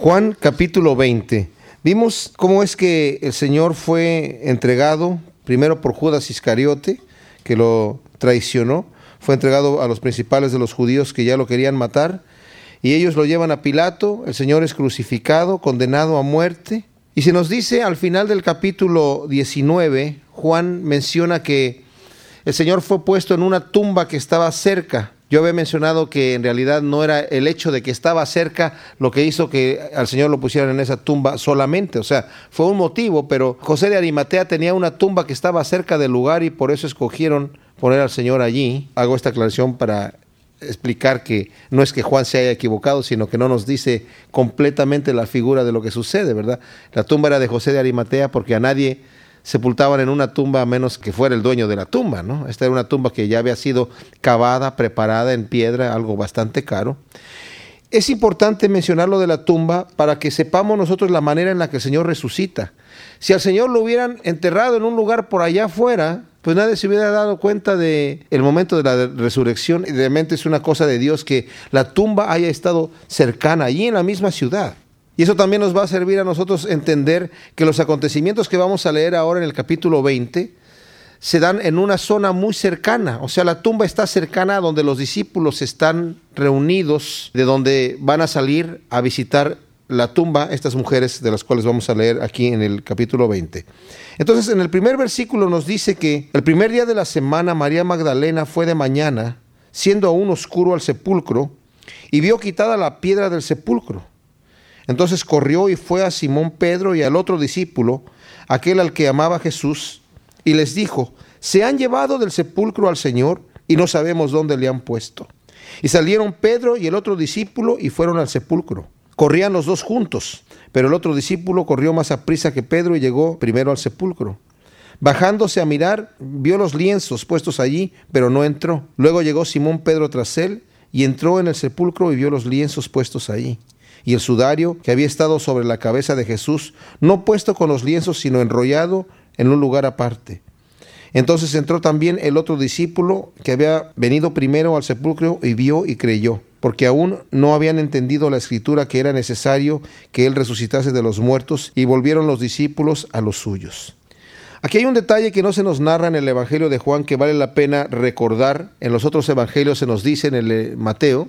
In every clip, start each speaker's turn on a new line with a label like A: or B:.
A: Juan capítulo 20. Vimos cómo es que el Señor fue entregado primero por Judas Iscariote, que lo traicionó, fue entregado a los principales de los judíos que ya lo querían matar, y ellos lo llevan a Pilato, el Señor es crucificado, condenado a muerte, y se nos dice al final del capítulo 19, Juan menciona que el Señor fue puesto en una tumba que estaba cerca yo había mencionado que en realidad no era el hecho de que estaba cerca lo que hizo que al Señor lo pusieran en esa tumba solamente, o sea, fue un motivo, pero José de Arimatea tenía una tumba que estaba cerca del lugar y por eso escogieron poner al Señor allí. Hago esta aclaración para explicar que no es que Juan se haya equivocado, sino que no nos dice completamente la figura de lo que sucede, ¿verdad? La tumba era de José de Arimatea porque a nadie sepultaban en una tumba a menos que fuera el dueño de la tumba, ¿no? Esta era una tumba que ya había sido cavada, preparada en piedra, algo bastante caro. Es importante mencionar lo de la tumba para que sepamos nosotros la manera en la que el Señor resucita. Si al Señor lo hubieran enterrado en un lugar por allá afuera, pues nadie se hubiera dado cuenta de el momento de la resurrección. Realmente es una cosa de Dios que la tumba haya estado cercana, allí en la misma ciudad. Y eso también nos va a servir a nosotros entender que los acontecimientos que vamos a leer ahora en el capítulo 20 se dan en una zona muy cercana. O sea, la tumba está cercana a donde los discípulos están reunidos, de donde van a salir a visitar la tumba estas mujeres de las cuales vamos a leer aquí en el capítulo 20. Entonces, en el primer versículo nos dice que el primer día de la semana María Magdalena fue de mañana, siendo aún oscuro al sepulcro, y vio quitada la piedra del sepulcro. Entonces corrió y fue a Simón Pedro y al otro discípulo, aquel al que amaba Jesús, y les dijo, se han llevado del sepulcro al Señor y no sabemos dónde le han puesto. Y salieron Pedro y el otro discípulo y fueron al sepulcro. Corrían los dos juntos, pero el otro discípulo corrió más a prisa que Pedro y llegó primero al sepulcro. Bajándose a mirar, vio los lienzos puestos allí, pero no entró. Luego llegó Simón Pedro tras él y entró en el sepulcro y vio los lienzos puestos allí y el sudario que había estado sobre la cabeza de Jesús, no puesto con los lienzos, sino enrollado en un lugar aparte. Entonces entró también el otro discípulo que había venido primero al sepulcro y vio y creyó, porque aún no habían entendido la escritura que era necesario que él resucitase de los muertos, y volvieron los discípulos a los suyos. Aquí hay un detalle que no se nos narra en el Evangelio de Juan que vale la pena recordar. En los otros evangelios se nos dice en el Mateo,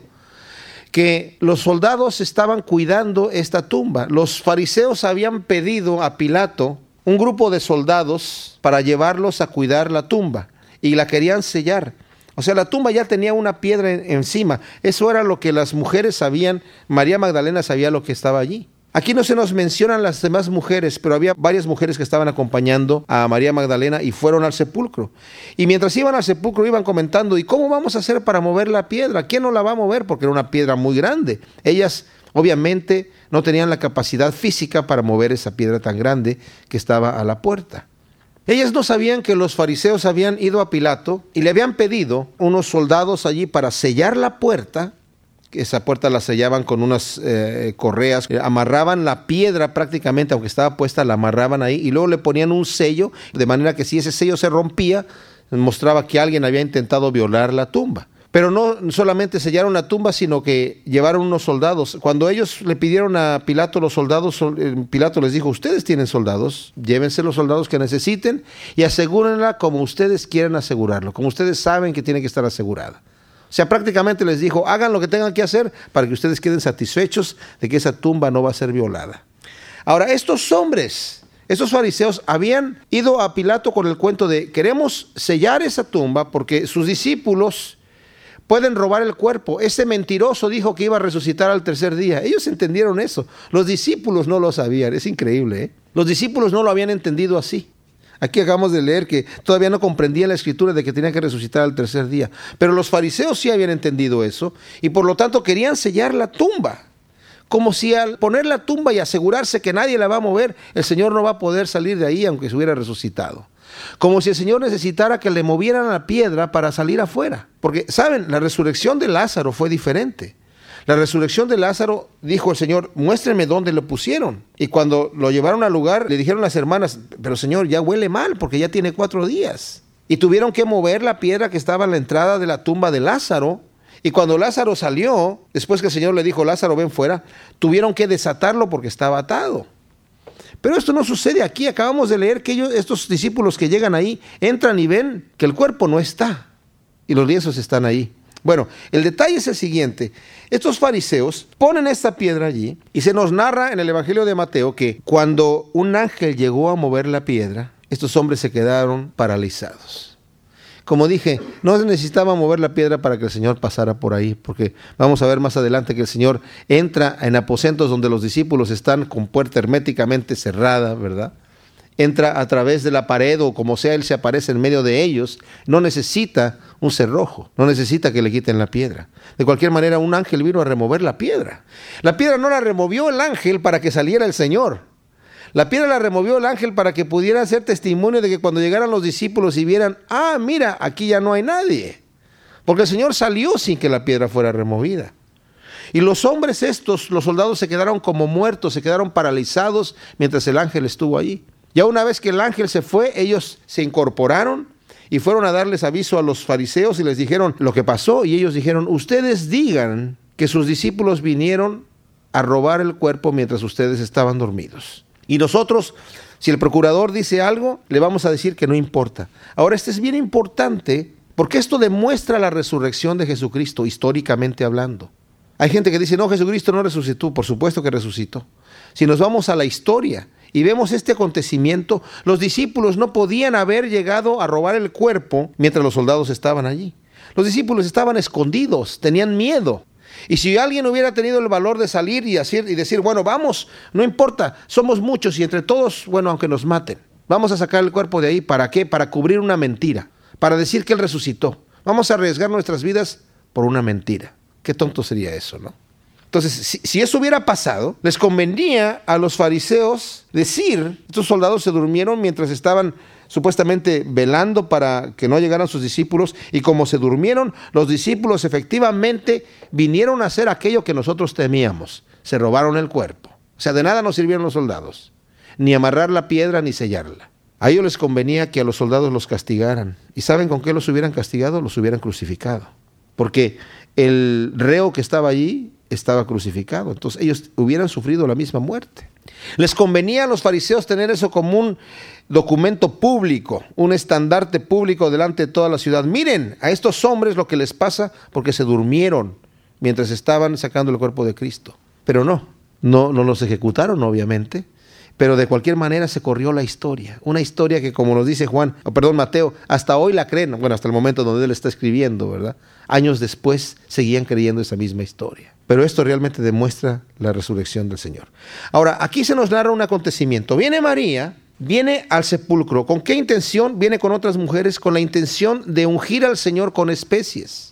A: que los soldados estaban cuidando esta tumba. Los fariseos habían pedido a Pilato un grupo de soldados para llevarlos a cuidar la tumba y la querían sellar. O sea, la tumba ya tenía una piedra encima. Eso era lo que las mujeres sabían. María Magdalena sabía lo que estaba allí. Aquí no se nos mencionan las demás mujeres, pero había varias mujeres que estaban acompañando a María Magdalena y fueron al sepulcro. Y mientras iban al sepulcro iban comentando, ¿y cómo vamos a hacer para mover la piedra? ¿Quién no la va a mover? Porque era una piedra muy grande. Ellas obviamente no tenían la capacidad física para mover esa piedra tan grande que estaba a la puerta. Ellas no sabían que los fariseos habían ido a Pilato y le habían pedido unos soldados allí para sellar la puerta esa puerta la sellaban con unas eh, correas, eh, amarraban la piedra prácticamente, aunque estaba puesta, la amarraban ahí y luego le ponían un sello, de manera que si ese sello se rompía, mostraba que alguien había intentado violar la tumba. Pero no solamente sellaron la tumba, sino que llevaron unos soldados. Cuando ellos le pidieron a Pilato los soldados, eh, Pilato les dijo, ustedes tienen soldados, llévense los soldados que necesiten y asegúrenla como ustedes quieran asegurarlo, como ustedes saben que tiene que estar asegurada. O sea, prácticamente les dijo, hagan lo que tengan que hacer para que ustedes queden satisfechos de que esa tumba no va a ser violada. Ahora, estos hombres, estos fariseos, habían ido a Pilato con el cuento de, queremos sellar esa tumba porque sus discípulos pueden robar el cuerpo. Ese mentiroso dijo que iba a resucitar al tercer día. Ellos entendieron eso. Los discípulos no lo sabían. Es increíble. ¿eh? Los discípulos no lo habían entendido así. Aquí acabamos de leer que todavía no comprendía la escritura de que tenía que resucitar al tercer día. Pero los fariseos sí habían entendido eso y por lo tanto querían sellar la tumba. Como si al poner la tumba y asegurarse que nadie la va a mover, el Señor no va a poder salir de ahí aunque se hubiera resucitado. Como si el Señor necesitara que le movieran la piedra para salir afuera. Porque, ¿saben? La resurrección de Lázaro fue diferente. La resurrección de Lázaro, dijo el Señor, muéstrenme dónde lo pusieron. Y cuando lo llevaron al lugar, le dijeron las hermanas, pero Señor, ya huele mal porque ya tiene cuatro días. Y tuvieron que mover la piedra que estaba en la entrada de la tumba de Lázaro Y cuando Lázaro salió, después que el Señor le dijo, Lázaro, ven fuera, tuvieron que desatarlo porque estaba atado. Pero esto no sucede aquí. Acabamos de leer que ellos, estos discípulos que llegan ahí entran y ven que el cuerpo no está y los lienzos están ahí. Bueno, el detalle es el siguiente. Estos fariseos ponen esta piedra allí y se nos narra en el Evangelio de Mateo que cuando un ángel llegó a mover la piedra, estos hombres se quedaron paralizados. Como dije, no se necesitaba mover la piedra para que el Señor pasara por ahí, porque vamos a ver más adelante que el Señor entra en aposentos donde los discípulos están con puerta herméticamente cerrada, ¿verdad? Entra a través de la pared o como sea, Él se aparece en medio de ellos. No necesita un cerrojo, no necesita que le quiten la piedra. De cualquier manera, un ángel vino a remover la piedra. La piedra no la removió el ángel para que saliera el Señor. La piedra la removió el ángel para que pudiera ser testimonio de que cuando llegaran los discípulos y vieran, ah, mira, aquí ya no hay nadie. Porque el Señor salió sin que la piedra fuera removida. Y los hombres estos, los soldados se quedaron como muertos, se quedaron paralizados mientras el ángel estuvo allí. Ya una vez que el ángel se fue, ellos se incorporaron y fueron a darles aviso a los fariseos y les dijeron lo que pasó. Y ellos dijeron, ustedes digan que sus discípulos vinieron a robar el cuerpo mientras ustedes estaban dormidos. Y nosotros, si el procurador dice algo, le vamos a decir que no importa. Ahora, este es bien importante porque esto demuestra la resurrección de Jesucristo, históricamente hablando. Hay gente que dice, no, Jesucristo no resucitó. Por supuesto que resucitó. Si nos vamos a la historia y vemos este acontecimiento, los discípulos no podían haber llegado a robar el cuerpo mientras los soldados estaban allí. Los discípulos estaban escondidos, tenían miedo. Y si alguien hubiera tenido el valor de salir y decir, decir, bueno, vamos, no importa, somos muchos y entre todos, bueno, aunque nos maten, vamos a sacar el cuerpo de ahí, ¿para qué? Para cubrir una mentira, para decir que Él resucitó. Vamos a arriesgar nuestras vidas por una mentira. Qué tonto sería eso, ¿no? Entonces, si, eso hubiera pasado, les convenía a los fariseos decir, estos soldados se durmieron mientras estaban supuestamente velando para que no llegaran sus discípulos, y como se durmieron, los discípulos efectivamente vinieron a hacer aquello que nosotros temíamos, se robaron el cuerpo. O sea, de nada nos sirvieron los soldados, ni amarrar la piedra ni sellarla. A ellos les convenía que a los soldados los castigaran. ¿Y saben con qué los hubieran castigado? Los hubieran crucificado. Porque el reo que estaba allí estaba crucificado. Entonces ellos hubieran sufrido la misma muerte. Les convenía a los fariseos tener eso como un documento público, un estandarte público delante de toda la ciudad. Miren a estos hombres lo que les pasa porque se durmieron mientras estaban sacando el cuerpo de Cristo. Pero no, no, no los ejecutaron obviamente, pero de cualquier manera se corrió la historia. Una historia que, como nos dice Juan, o perdón, Mateo, hasta hoy la creen, bueno, hasta el momento donde él está escribiendo, ¿verdad? Años después seguían creyendo esa misma historia. Pero esto realmente demuestra la resurrección del Señor. Ahora, aquí se nos narra un acontecimiento. Viene María, viene al sepulcro. ¿Con qué intención? Viene con otras mujeres, con la intención de ungir al Señor con especies.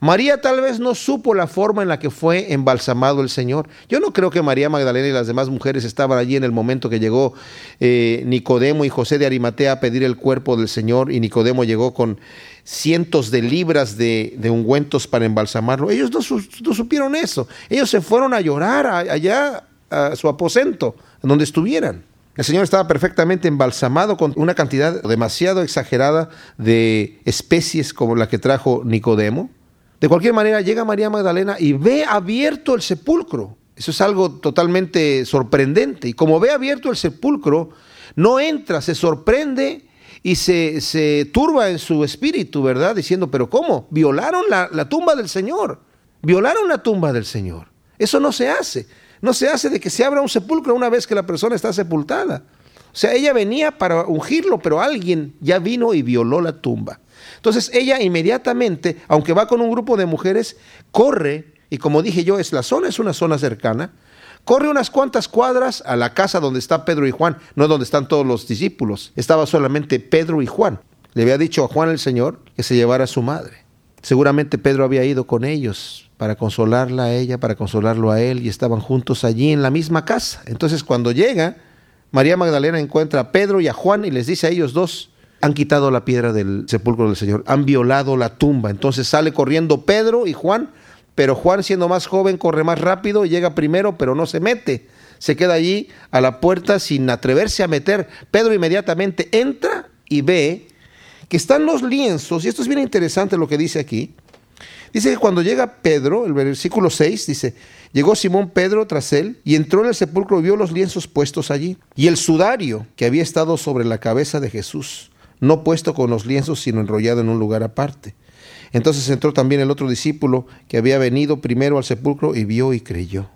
A: María tal vez no supo la forma en la que fue embalsamado el Señor. Yo no creo que María Magdalena y las demás mujeres estaban allí en el momento que llegó eh, Nicodemo y José de Arimatea a pedir el cuerpo del Señor y Nicodemo llegó con cientos de libras de, ungüentos para embalsamarlo. Ellos no, no, supieron eso. Ellos se fueron a llorar allá a su aposento, donde estuvieran. El Señor estaba perfectamente embalsamado con una cantidad demasiado exagerada de especies como la que trajo Nicodemo. De cualquier manera, llega María Magdalena y ve abierto el sepulcro. Eso es algo totalmente sorprendente. Y como ve abierto el sepulcro, no entra, se sorprende y se, se turba en su espíritu, ¿verdad? Diciendo, pero ¿cómo? Violaron la, la tumba del Señor. Violaron la tumba del Señor. Eso no se hace. No se hace de que se abra un sepulcro una vez que la persona está sepultada. O sea, ella venía para ungirlo, pero alguien ya vino y violó la tumba. Entonces ella inmediatamente, aunque va con un grupo de mujeres, corre, y como dije yo, es la zona, es una zona cercana, corre unas cuantas cuadras a la casa donde está Pedro y Juan, no donde están todos los discípulos, estaba solamente Pedro y Juan. Le había dicho a Juan el Señor que se llevara a su madre. Seguramente Pedro había ido con ellos para consolarla a ella, para consolarlo a él, y estaban juntos allí en la misma casa. Entonces cuando llega, María Magdalena encuentra a Pedro y a Juan y les dice a ellos dos, han quitado la piedra del sepulcro del Señor, han violado la tumba. Entonces sale corriendo Pedro y Juan, pero Juan siendo más joven corre más rápido, llega primero, pero no se mete. Se queda allí a la puerta sin atreverse a meter. Pedro inmediatamente entra y ve que están los lienzos, y esto es bien interesante lo que dice aquí. Dice que cuando llega Pedro, el versículo 6 dice, llegó Simón Pedro tras él y entró en el sepulcro y vio los lienzos puestos allí y el sudario que había estado sobre la cabeza de Jesús, no puesto con los lienzos, sino enrollado en un lugar aparte. Entonces entró también el otro discípulo que había venido primero al sepulcro y vio y creyó.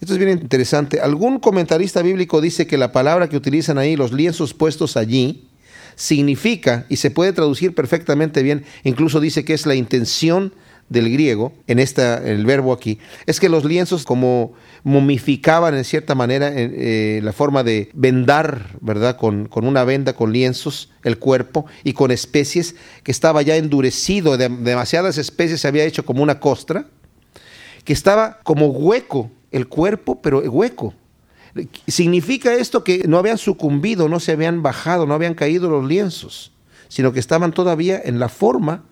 A: Esto es bien interesante. Algún comentarista bíblico dice que la palabra que utilizan ahí, los lienzos puestos allí, significa, y se puede traducir perfectamente bien, incluso dice que es la intención del griego, en esta, el verbo aquí, es que los lienzos como momificaban en cierta manera eh, la forma de vendar, ¿verdad? Con, con, una venda, con lienzos, el cuerpo y con especies que estaba ya endurecido, de, demasiadas especies se había hecho como una costra, que estaba como hueco el cuerpo, pero hueco. Significa esto que no habían sucumbido, no se habían bajado, no habían caído los lienzos, sino que estaban todavía en la forma,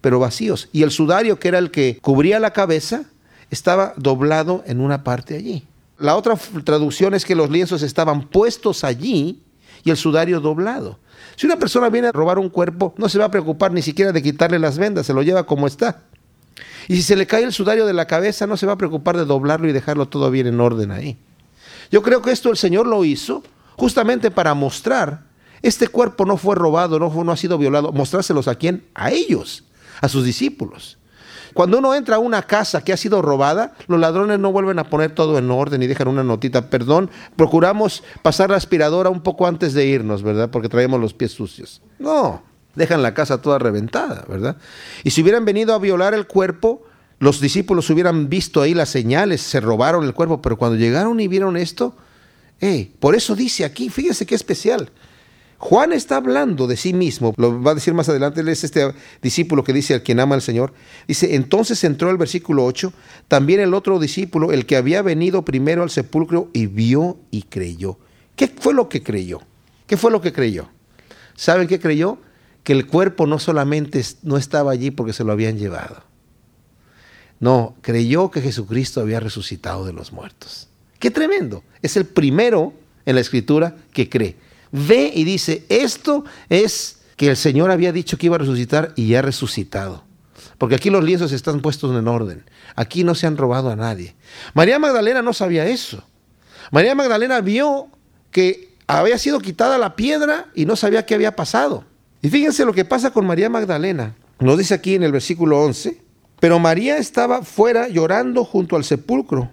A: pero vacíos. Y el sudario, que era el que cubría la cabeza, estaba doblado en una parte allí. La otra traducción es que los lienzos estaban puestos allí y el sudario doblado. Si una persona viene a robar un cuerpo, no se va a preocupar ni siquiera de quitarle las vendas, se lo lleva como está. Y si se le cae el sudario de la cabeza, no se va a preocupar de doblarlo y dejarlo todo bien en orden ahí. Yo creo que esto el Señor lo hizo justamente para mostrar, este cuerpo no fue robado, no, no ha sido violado, mostrárselos a quién? A ellos, a sus discípulos. Cuando uno entra a una casa que ha sido robada, los ladrones no vuelven a poner todo en orden y dejan una notita, perdón, procuramos pasar la aspiradora un poco antes de irnos, ¿verdad? Porque traemos los pies sucios. No, dejan la casa toda reventada, ¿verdad? Y si hubieran venido a violar el cuerpo, los discípulos hubieran visto ahí las señales, se robaron el cuerpo, pero cuando llegaron y vieron esto, eh, por eso dice aquí, fíjese qué especial. Juan está hablando de sí mismo, lo va a decir más adelante, él es este discípulo que dice al quien ama al Señor. Dice, entonces entró el versículo 8, también el otro discípulo, el que había venido primero al sepulcro y vio y creyó. ¿Qué fue lo que creyó? ¿Qué fue lo que creyó? ¿Saben qué creyó? Que el cuerpo no solamente no estaba allí porque se lo habían llevado no, creyó que Jesucristo había resucitado de los muertos. Qué tremendo. Es el primero en la escritura que cree. Ve y dice, esto es que el Señor había dicho que iba a resucitar y ha resucitado. Porque aquí los lienzos están puestos en orden. Aquí no se han robado a nadie. María Magdalena no sabía eso. María Magdalena vio que había sido quitada la piedra y no sabía qué había pasado. Y fíjense lo que pasa con María Magdalena. Lo dice aquí en el versículo 11. Pero María estaba fuera llorando junto al sepulcro,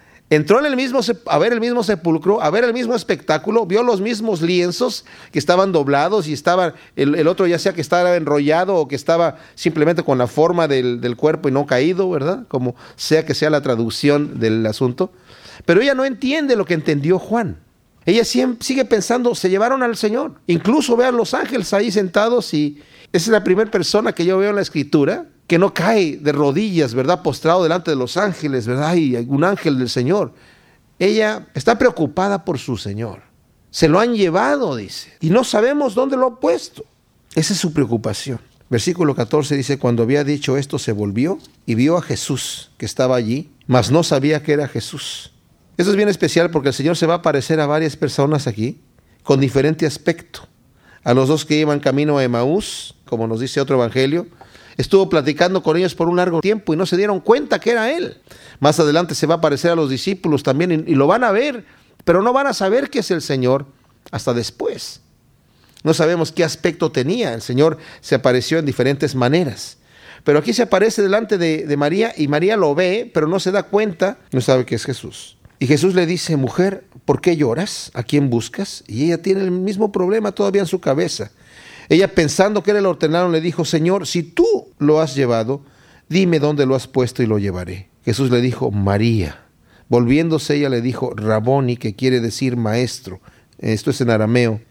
A: Entró en el mismo, a ver el mismo sepulcro, a ver el mismo espectáculo, vio los mismos lienzos que estaban doblados y estaba el, otro ya sea que estaba enrollado o que estaba simplemente con la forma del, cuerpo y no caído, ¿verdad? Como sea que sea la traducción del asunto. Pero ella no entiende lo que entendió Juan. Ella sigue pensando, se llevaron al Señor. Incluso vean los ángeles ahí sentados y esa es la primera persona que yo veo en la escritura que no cae de rodillas, ¿verdad? Postrado delante de los ángeles, ¿verdad? Y un ángel del Señor. Ella está preocupada por su Señor. Se lo han llevado, dice, y no sabemos dónde lo ha puesto. Esa es su preocupación. Versículo 14 dice, cuando había dicho esto, se volvió y vio a Jesús que estaba allí, mas no sabía que era Jesús. Eso es bien especial porque el Señor se va a aparecer a varias personas aquí con diferente aspecto. A los dos que iban camino a Emaús, como nos dice otro evangelio, Estuvo platicando con ellos por un largo tiempo y no se dieron cuenta que era Él. Más adelante se va a aparecer a los discípulos también y, lo van a ver, pero no van a saber que es el Señor hasta después. No sabemos qué aspecto tenía. El Señor se apareció en diferentes maneras. Pero aquí se aparece delante de, de, María y María lo ve, pero no se da cuenta, no sabe que es Jesús. Y Jesús le dice, mujer, ¿por qué lloras? ¿A quién buscas? Y ella tiene el mismo problema todavía en su cabeza. Ella pensando que era el hortelano le dijo, Señor, si tú lo has llevado, dime dónde lo has puesto y lo llevaré. Jesús le dijo, María. Volviéndose ella le dijo, Raboni, que quiere decir maestro. Esto es en arameo.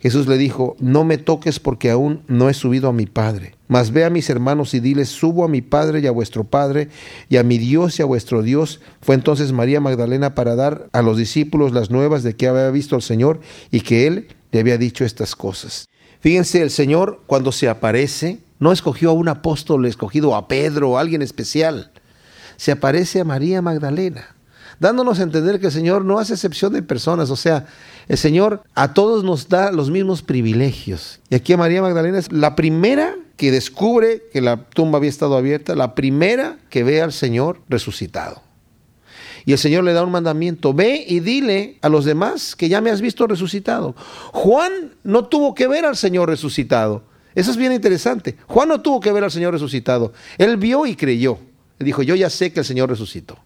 A: Jesús le dijo, no me toques porque aún no he subido a mi Padre. Mas ve a mis hermanos y diles, subo a mi Padre y a vuestro Padre, y a mi Dios y a vuestro Dios. Fue entonces María Magdalena para dar a los discípulos las nuevas de que había visto al Señor y que Él le había dicho estas cosas. Fíjense, el Señor cuando se aparece, no escogió a un apóstol escogido, a Pedro, a alguien especial. Se aparece a María Magdalena, dándonos a entender que el Señor no hace excepción de personas, o sea, el Señor a todos nos da los mismos privilegios. Y aquí a María Magdalena es la primera que descubre que la tumba había estado abierta, la primera que ve al Señor resucitado. Y el Señor le da un mandamiento, ve y dile a los demás que ya me has visto resucitado. Juan no tuvo que ver al Señor resucitado. Eso es bien interesante. Juan no tuvo que ver al Señor resucitado. Él vio y creyó. Dijo, yo ya sé que el Señor resucitó.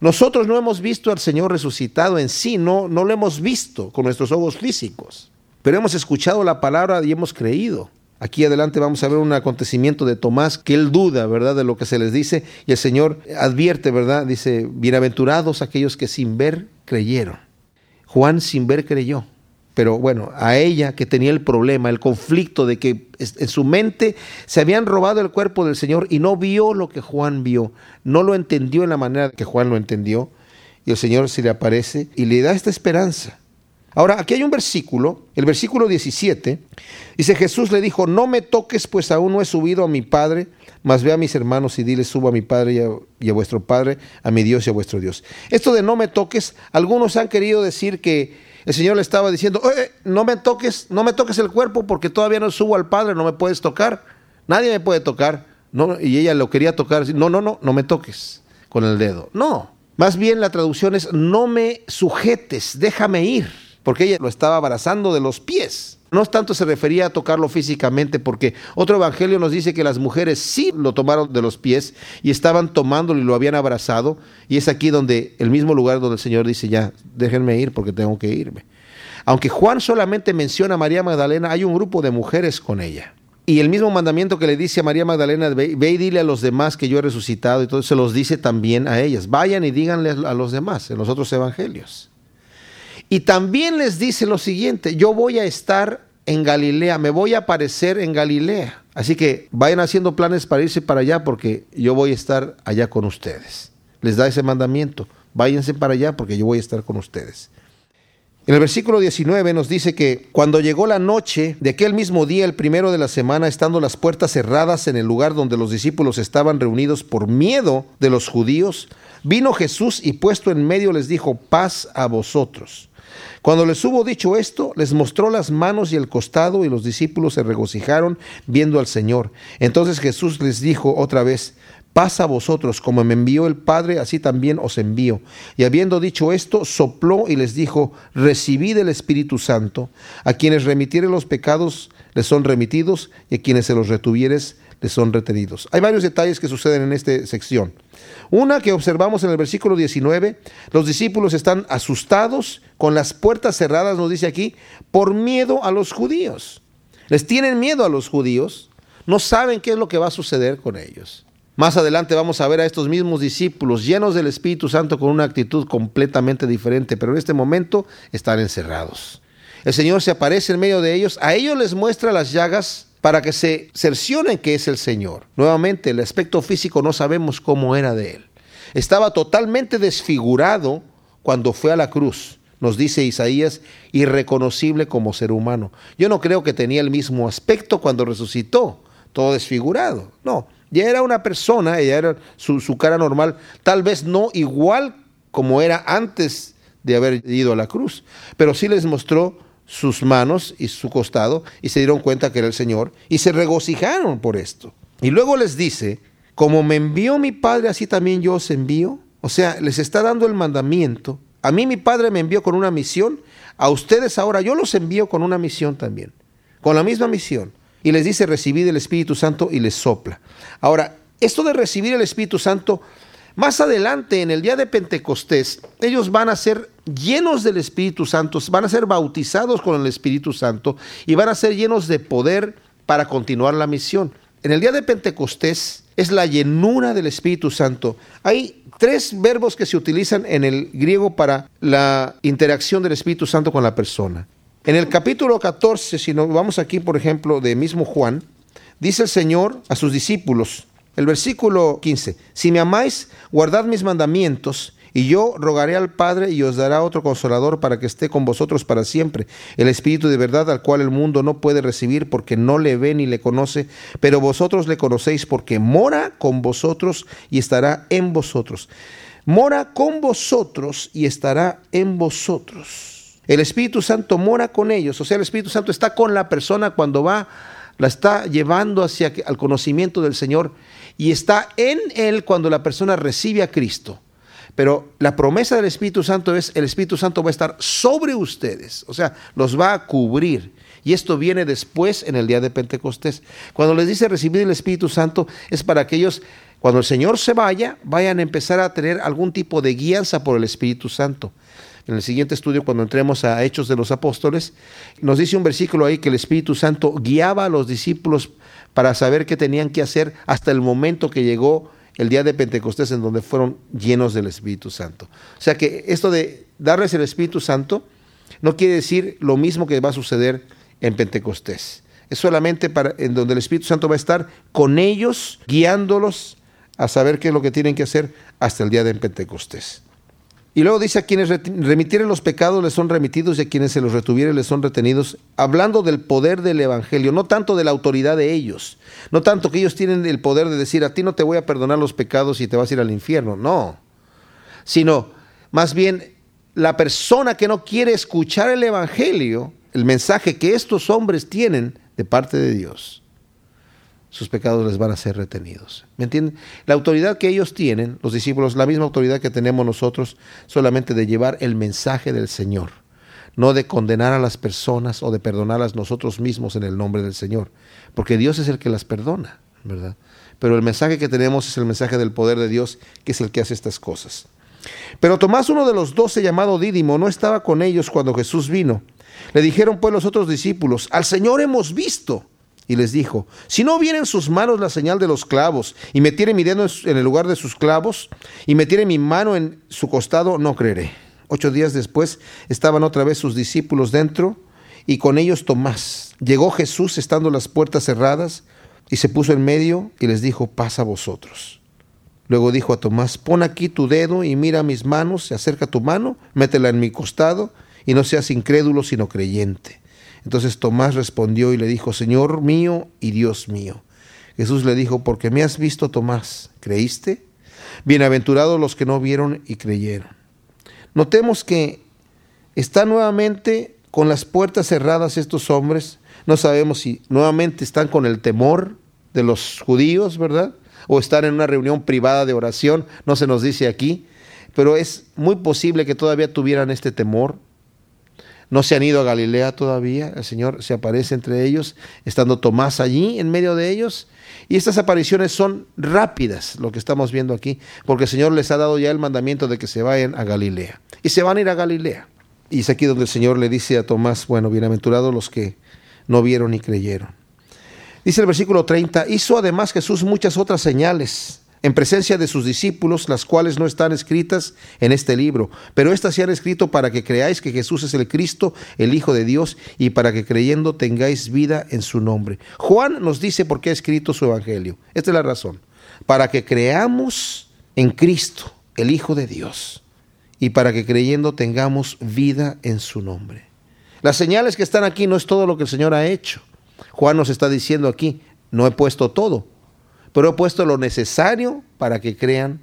A: Nosotros no hemos visto al Señor resucitado en sí, no, no lo hemos visto con nuestros ojos físicos, pero hemos escuchado la palabra y hemos creído. Aquí adelante vamos a ver un acontecimiento de Tomás que él duda, ¿verdad?, de lo que se les dice y el Señor advierte, ¿verdad? Dice, bienaventurados aquellos que sin ver creyeron. Juan sin ver creyó. Pero bueno, a ella que tenía el problema, el conflicto de que en su mente se habían robado el cuerpo del Señor y no vio lo que Juan vio, no lo entendió en la manera que Juan lo entendió, y el Señor se le aparece y le da esta esperanza. Ahora, aquí hay un versículo, el versículo 17, dice Jesús le dijo, no me toques, pues aún no he subido a mi Padre, mas ve a mis hermanos y dile, subo a mi Padre y a, vuestro Padre, a mi Dios y a vuestro Dios. Esto de no me toques, algunos han querido decir que el Señor le estaba diciendo, no me toques, no me toques el cuerpo porque todavía no subo al Padre, no me puedes tocar, nadie me puede tocar. Y ella lo quería tocar, no, no, no, no me toques con el dedo. No, más bien la traducción es, no me sujetes, déjame ir porque ella lo estaba abrazando de los pies. No tanto se refería a tocarlo físicamente, porque otro evangelio nos dice que las mujeres sí lo tomaron de los pies y estaban tomándolo y lo habían abrazado. Y es aquí donde, el mismo lugar donde el Señor dice, ya, déjenme ir porque tengo que irme. Aunque Juan solamente menciona a María Magdalena, hay un grupo de mujeres con ella. Y el mismo mandamiento que le dice a María Magdalena, ve, y dile a los demás que yo he resucitado, y todo se los dice también a ellas. Vayan y díganle a los demás en los otros evangelios. Y también les dice lo siguiente, yo voy a estar en Galilea, me voy a aparecer en Galilea. Así que vayan haciendo planes para irse para allá porque yo voy a estar allá con ustedes. Les da ese mandamiento, váyanse para allá porque yo voy a estar con ustedes. En el versículo 19 nos dice que cuando llegó la noche de aquel mismo día, el primero de la semana, estando las puertas cerradas en el lugar donde los discípulos estaban reunidos por miedo de los judíos, vino Jesús y puesto en medio les dijo, paz a vosotros. Cuando les hubo dicho esto, les mostró las manos y el costado y los discípulos se regocijaron viendo al Señor. Entonces Jesús les dijo otra vez, pasa a vosotros, como me envió el Padre, así también os envío. Y habiendo dicho esto, sopló y les dijo, recibid el Espíritu Santo. A quienes remitieren los pecados les son remitidos y a quienes se los retuvieres les son retenidos. Hay varios detalles que suceden en esta sección. Una que observamos en el versículo 19, los discípulos están asustados con las puertas cerradas, nos dice aquí, por miedo a los judíos. Les tienen miedo a los judíos, no saben qué es lo que va a suceder con ellos. Más adelante vamos a ver a estos mismos discípulos llenos del Espíritu Santo con una actitud completamente diferente, pero en este momento están encerrados. El Señor se aparece en medio de ellos, a ellos les muestra las llagas para que se cercioren que es el Señor. Nuevamente, el aspecto físico no sabemos cómo era de él. Estaba totalmente desfigurado cuando fue a la cruz, nos dice Isaías, irreconocible como ser humano. Yo no creo que tenía el mismo aspecto cuando resucitó, todo desfigurado. No, ya era una persona, ya era su, su cara normal, tal vez no igual como era antes de haber ido a la cruz, pero sí les mostró sus manos y su costado y se dieron cuenta que era el Señor y se regocijaron por esto. Y luego les dice, como me envió mi Padre, así también yo os envío. O sea, les está dando el mandamiento. A mí mi Padre me envió con una misión, a ustedes ahora yo los envío con una misión también, con la misma misión. Y les dice, recibid el Espíritu Santo y les sopla. Ahora, esto de recibir el Espíritu Santo más adelante, en el día de Pentecostés, ellos van a ser llenos del Espíritu Santo, van a ser bautizados con el Espíritu Santo y van a ser llenos de poder para continuar la misión. En el día de Pentecostés es la llenura del Espíritu Santo. Hay tres verbos que se utilizan en el griego para la interacción del Espíritu Santo con la persona. En el capítulo 14, si nos vamos aquí, por ejemplo, de mismo Juan, dice el Señor a sus discípulos, el versículo 15, si me amáis, guardad mis mandamientos, Y yo rogaré al Padre y os dará otro consolador para que esté con vosotros para siempre, el Espíritu de verdad al cual el mundo no puede recibir porque no le ve ni le conoce, pero vosotros le conocéis porque mora con vosotros y estará en vosotros. Mora con vosotros y estará en vosotros. El Espíritu Santo mora con ellos, o sea, el Espíritu Santo está con la persona cuando va, la está llevando hacia el conocimiento del Señor y está en él cuando la persona recibe a Cristo. Pero la promesa del Espíritu Santo es, el Espíritu Santo va a estar sobre ustedes, o sea, los va a cubrir. Y esto viene después en el día de Pentecostés. Cuando les dice recibir el Espíritu Santo es para que ellos, cuando el Señor se vaya, vayan a empezar a tener algún tipo de guianza por el Espíritu Santo. En el siguiente estudio, cuando entremos a Hechos de los Apóstoles, nos dice un versículo ahí que el Espíritu Santo guiaba a los discípulos para saber qué tenían que hacer hasta el momento que llegó el día de Pentecostés en donde fueron llenos del Espíritu Santo. O sea que esto de darles el Espíritu Santo no quiere decir lo mismo que va a suceder en Pentecostés. Es solamente para en donde el Espíritu Santo va a estar con ellos, guiándolos a saber qué es lo que tienen que hacer hasta el día de Pentecostés. Y luego dice a quienes remitieren los pecados les son remitidos y a quienes se los retuvieren les son retenidos, hablando del poder del Evangelio, no tanto de la autoridad de ellos, no tanto que ellos tienen el poder de decir a ti no te voy a perdonar los pecados y te vas a ir al infierno, no, sino más bien la persona que no quiere escuchar el Evangelio, el mensaje que estos hombres tienen de parte de Dios sus pecados les van a ser retenidos. ¿Me entienden? La autoridad que ellos tienen, los discípulos, la misma autoridad que tenemos nosotros, solamente de llevar el mensaje del Señor, no de condenar a las personas o de perdonarlas nosotros mismos en el nombre del Señor, porque Dios es el que las perdona, ¿verdad? Pero el mensaje que tenemos es el mensaje del poder de Dios, que es el que hace estas cosas. Pero Tomás, uno de los doce llamado Dídimo, no estaba con ellos cuando Jesús vino. Le dijeron pues los otros discípulos, al Señor hemos visto y les dijo, si no viene en sus manos la señal de los clavos, y metiere mi dedo en el lugar de sus clavos, y metiere mi mano en su costado, no creeré. Ocho días después estaban otra vez sus discípulos dentro, y con ellos Tomás. Llegó Jesús estando las puertas cerradas, y se puso en medio, y les dijo, pasa vosotros. Luego dijo a Tomás, pon aquí tu dedo y mira mis manos, se acerca tu mano, métela en mi costado, y no seas incrédulo, sino creyente. Entonces Tomás respondió y le dijo, Señor mío y Dios mío. Jesús le dijo, porque me has visto, Tomás, ¿creíste? Bienaventurados los que no vieron y creyeron. Notemos que están nuevamente con las puertas cerradas estos hombres. No sabemos si nuevamente están con el temor de los judíos, ¿verdad? O están en una reunión privada de oración, no se nos dice aquí, pero es muy posible que todavía tuvieran este temor no se han ido a Galilea todavía, el Señor se aparece entre ellos, estando Tomás allí en medio de ellos. Y estas apariciones son rápidas, lo que estamos viendo aquí, porque el Señor les ha dado ya el mandamiento de que se vayan a Galilea. Y se van a ir a Galilea. Y es aquí donde el Señor le dice a Tomás, bueno, bienaventurados los que no vieron ni creyeron. Dice el versículo 30, hizo además Jesús muchas otras señales en presencia de sus discípulos, las cuales no están escritas en este libro, pero estas se han escrito para que creáis que Jesús es el Cristo, el Hijo de Dios, y para que creyendo tengáis vida en su nombre. Juan nos dice por qué ha escrito su Evangelio. Esta es la razón. Para que creamos en Cristo, el Hijo de Dios, y para que creyendo tengamos vida en su nombre. Las señales que están aquí no es todo lo que el Señor ha hecho. Juan nos está diciendo aquí, no he puesto todo, pero he puesto lo necesario para que crean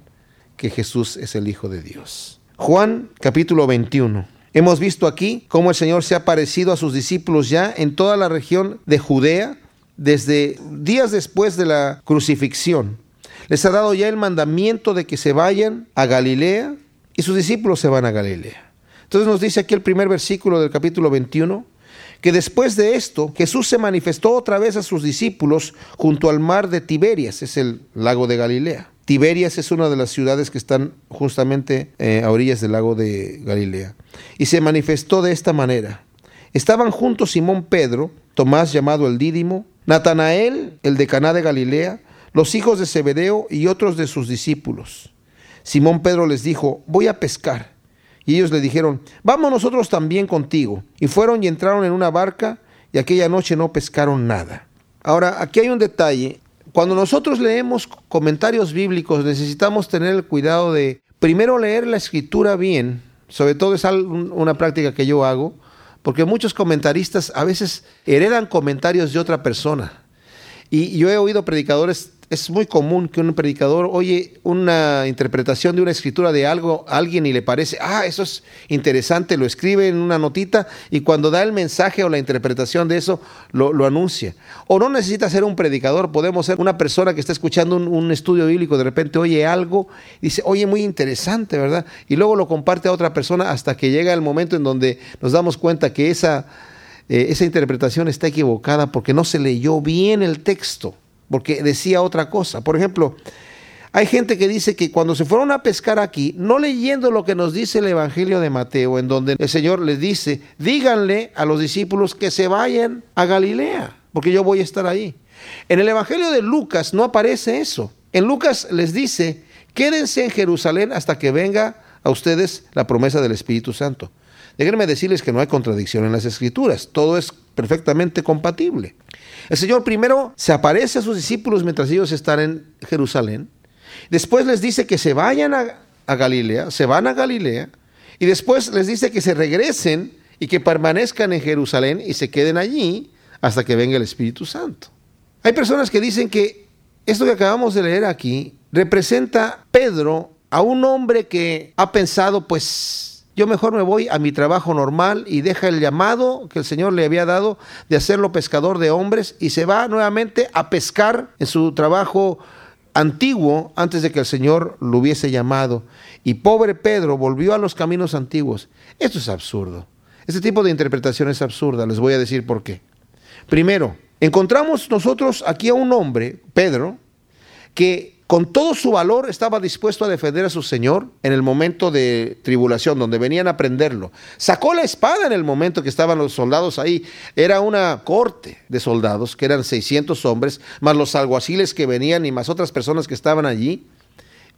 A: que Jesús es el Hijo de Dios. Juan capítulo 21. Hemos visto aquí cómo el Señor se ha parecido a sus discípulos ya en toda la región de Judea desde días después de la crucifixión. Les ha dado ya el mandamiento de que se vayan a Galilea y sus discípulos se van a Galilea. Entonces nos dice aquí el primer versículo del capítulo 21, que después de esto Jesús se manifestó otra vez a sus discípulos junto al mar de Tiberias, es el lago de Galilea. Tiberias es una de las ciudades que están justamente eh, a orillas del lago de Galilea. Y se manifestó de esta manera. Estaban juntos Simón Pedro, Tomás llamado el Dídimo, Natanael, el de Caná de Galilea, los hijos de Zebedeo y otros de sus discípulos. Simón Pedro les dijo, voy a pescar. Y ellos le dijeron, vamos nosotros también contigo. Y fueron y entraron en una barca y aquella noche no pescaron nada. Ahora, aquí hay un detalle. Cuando nosotros leemos comentarios bíblicos necesitamos tener el cuidado de primero leer la escritura bien, sobre todo es una práctica que yo hago, porque muchos comentaristas a veces heredan comentarios de otra persona. Y yo he oído predicadores es muy común que un predicador oye una interpretación de una escritura de algo a alguien y le parece, ah, eso es interesante, lo escribe en una notita y cuando da el mensaje o la interpretación de eso, lo, anuncia. O no necesita ser un predicador, podemos ser una persona que está escuchando un, estudio bíblico, de repente oye algo dice, oye, muy interesante, ¿verdad? Y luego lo comparte a otra persona hasta que llega el momento en donde nos damos cuenta que esa, eh, esa interpretación está equivocada porque no se leyó bien el texto porque decía otra cosa. Por ejemplo, hay gente que dice que cuando se fueron a pescar aquí, no leyendo lo que nos dice el Evangelio de Mateo, en donde el Señor les dice, díganle a los discípulos que se vayan a Galilea, porque yo voy a estar ahí. En el Evangelio de Lucas no aparece eso. En Lucas les dice, quédense en Jerusalén hasta que venga a ustedes la promesa del Espíritu Santo. Déjenme decirles que no hay contradicción en las escrituras, todo es perfectamente compatible. El Señor primero se aparece a sus discípulos mientras ellos están en Jerusalén, después les dice que se vayan a, Galilea, se van a Galilea, y después les dice que se regresen y que permanezcan en Jerusalén y se queden allí hasta que venga el Espíritu Santo. Hay personas que dicen que esto que acabamos de leer aquí representa Pedro a un hombre que ha pensado, pues yo mejor me voy a mi trabajo normal y deja el llamado que el Señor le había dado de hacerlo pescador de hombres y se va nuevamente a pescar en su trabajo antiguo antes de que el Señor lo hubiese llamado. Y pobre Pedro volvió a los caminos antiguos. Esto es absurdo. Este tipo de interpretación es absurda. Les voy a decir por qué. Primero, encontramos nosotros aquí a un hombre, Pedro, que con todo su valor estaba dispuesto a defender a su Señor en el momento de tribulación, donde venían a prenderlo. Sacó la espada en el momento que estaban los soldados ahí. Era una corte de soldados, que eran 600 hombres, más los alguaciles que venían y más otras personas que estaban allí.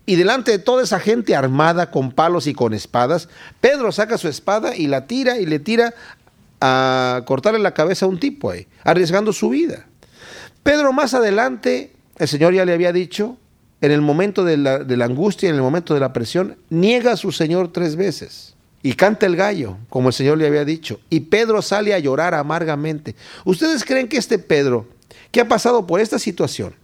A: Y delante de toda esa gente armada con palos y con espadas, Pedro saca su espada y la tira y le tira a cortarle la cabeza a un tipo ahí, arriesgando su vida. Pedro más adelante, el Señor ya le había dicho, en el momento de la, de la angustia, en el momento de la presión, niega a su Señor tres veces. Y canta el gallo, como el Señor le había dicho. Y Pedro sale a llorar amargamente. ¿Ustedes creen que este Pedro, que ha pasado por esta situación,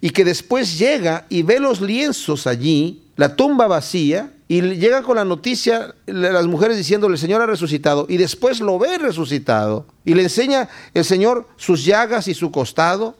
A: y que después llega y ve los lienzos allí, la tumba vacía, y llega con la noticia las mujeres diciéndole, el Señor ha resucitado, y después lo ve resucitado, y le enseña el Señor sus llagas y su costado,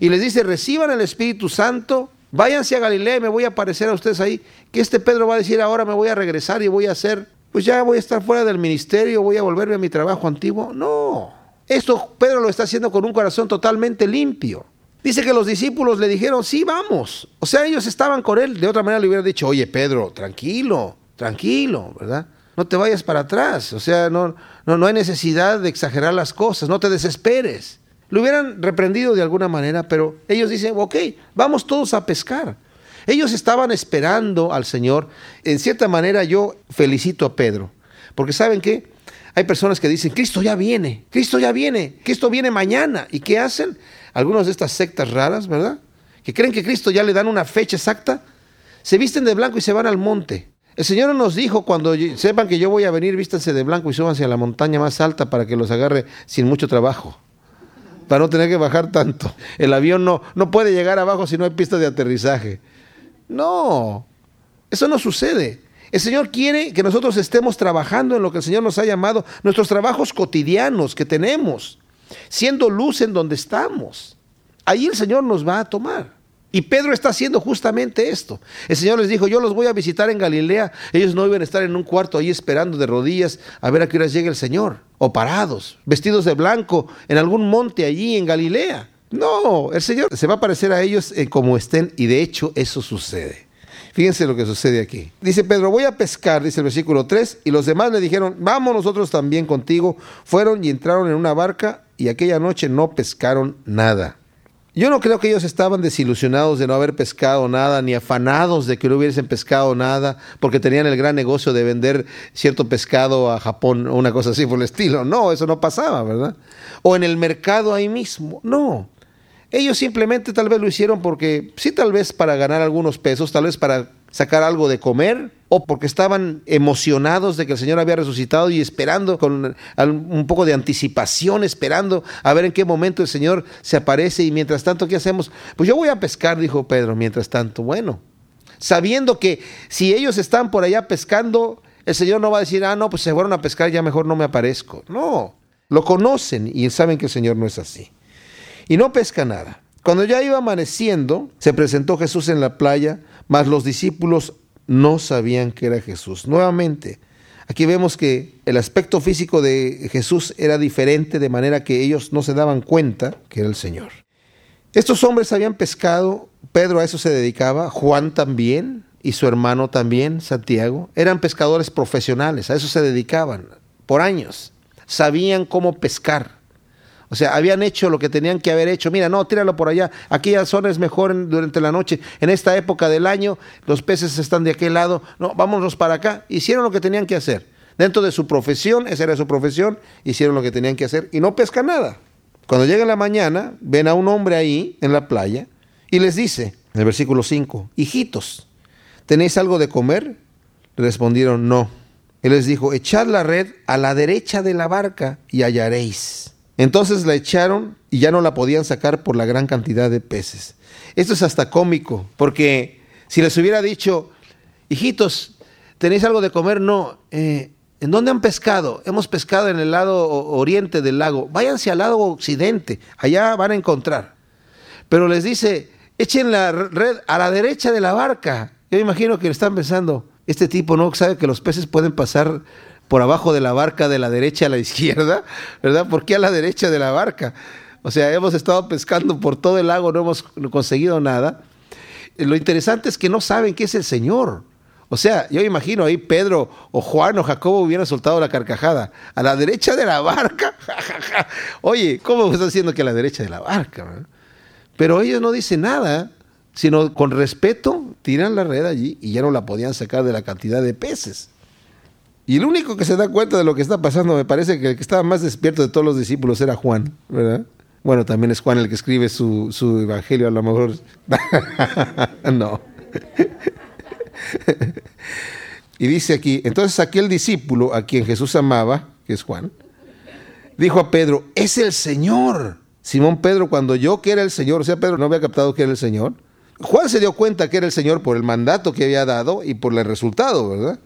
A: y les dice, reciban el Espíritu Santo, váyanse a Galilea y me voy a aparecer a ustedes ahí, que este Pedro va a decir ahora me voy a regresar y voy a hacer, pues ya voy a estar fuera del ministerio, voy a volverme a mi trabajo antiguo. No, esto Pedro lo está haciendo con un corazón totalmente limpio. Dice que los discípulos le dijeron, sí, vamos. O sea, ellos estaban con él. De otra manera le hubieran dicho, oye, Pedro, tranquilo, tranquilo, ¿verdad? No te vayas para atrás. O sea, no, no, no hay necesidad de exagerar las cosas, no te desesperes. Lo hubieran reprendido de alguna manera, pero ellos dicen, ok, vamos todos a pescar. Ellos estaban esperando al Señor. En cierta manera yo felicito a Pedro, porque ¿saben qué? Hay personas que dicen, Cristo ya viene, Cristo ya viene, Cristo viene mañana. ¿Y qué hacen? Algunas de estas sectas raras, ¿verdad? Que creen que Cristo ya le dan una fecha exacta, se visten de blanco y se van al monte. El Señor nos dijo, cuando sepan que yo voy a venir, vístanse de blanco y súbanse a la montaña más alta para que los agarre sin mucho trabajo para no tener que bajar tanto. El avión no, no puede llegar abajo si no hay pista de aterrizaje. No, eso no sucede. El Señor quiere que nosotros estemos trabajando en lo que el Señor nos ha llamado, nuestros trabajos cotidianos que tenemos, siendo luz en donde estamos. Ahí el Señor nos va a tomar. Y Pedro está haciendo justamente esto. El Señor les dijo, yo los voy a visitar en Galilea. Ellos no iban a estar en un cuarto ahí esperando de rodillas a ver a qué hora llegue el Señor. O parados, vestidos de blanco, en algún monte allí en Galilea. No, el Señor se va a aparecer a ellos como estén y de hecho eso sucede. Fíjense lo que sucede aquí. Dice Pedro, voy a pescar, dice el versículo 3, y los demás le dijeron, vamos nosotros también contigo. Fueron y entraron en una barca y aquella noche no pescaron nada. Yo no creo que ellos estaban desilusionados de no haber pescado nada, ni afanados de que no hubiesen pescado nada, porque tenían el gran negocio de vender cierto pescado a Japón o una cosa así por el estilo. No, eso no pasaba, ¿verdad? O en el mercado ahí mismo. No. Ellos simplemente tal vez lo hicieron porque, sí, tal vez para ganar algunos pesos, tal vez para sacar algo de comer, o porque estaban emocionados de que el Señor había resucitado y esperando con un poco de anticipación, esperando a ver en qué momento el Señor se aparece y mientras tanto, ¿qué hacemos? Pues yo voy a pescar, dijo Pedro, mientras tanto, bueno, sabiendo que si ellos están por allá pescando, el Señor no va a decir, ah, no, pues se fueron a pescar, ya mejor no me aparezco. No, lo conocen y saben que el Señor no es así y no pesca nada. Cuando ya iba amaneciendo, se presentó Jesús en la playa, mas los discípulos no sabían que era Jesús. Nuevamente, aquí vemos que el aspecto físico de Jesús era diferente, de manera que ellos no se daban cuenta que era el Señor. Estos hombres habían pescado, Pedro a eso se dedicaba, Juan también y su hermano también, Santiago, eran pescadores profesionales, a eso se dedicaban por años, sabían cómo pescar. O sea, habían hecho lo que tenían que haber hecho. Mira, no, tíralo por allá. Aquella zona es mejor durante la noche. En esta época del año, los peces están de aquel lado. No, vámonos para acá. Hicieron lo que tenían que hacer. Dentro de su profesión, esa era su profesión, hicieron lo que tenían que hacer y no pesca nada. Cuando llega la mañana, ven a un hombre ahí en la playa y les dice, en el versículo 5, hijitos, ¿tenéis algo de comer? respondieron, no. Él les dijo, echad la red a la derecha de la barca y hallaréis. Entonces la echaron y ya no la podían sacar por la gran cantidad de peces. Esto es hasta cómico, porque si les hubiera dicho, hijitos, ¿tenéis algo de comer? No. Eh, ¿En dónde han pescado? Hemos pescado en el lado oriente del lago. Váyanse al lado occidente, allá van a encontrar. Pero les dice, echen la red a la derecha de la barca. Yo imagino que están pensando, este tipo no sabe que los peces pueden pasar por abajo de la barca de la derecha a la izquierda, ¿verdad? ¿Por qué a la derecha de la barca? O sea, hemos estado pescando por todo el lago, no hemos conseguido nada. Lo interesante es que no saben qué es el Señor. O sea, yo imagino ahí Pedro o Juan o Jacobo hubieran soltado la carcajada. A la derecha de la barca. Oye, ¿cómo estás haciendo que a la derecha de la barca? Pero ellos no dicen nada, sino con respeto tiran la red allí y ya no la podían sacar de la cantidad de peces. Y el único que se da cuenta de lo que está pasando, me parece que el que estaba más despierto de todos los discípulos era Juan, ¿verdad? Bueno, también es Juan el que escribe su, su evangelio, a lo mejor. no. y dice aquí, entonces aquel discípulo a quien Jesús amaba, que es Juan, dijo a Pedro, es el Señor. Simón Pedro, cuando yo que era el Señor, o sea, Pedro no había captado que era el Señor. Juan se dio cuenta que era el Señor por el mandato que había dado y por el resultado, ¿verdad?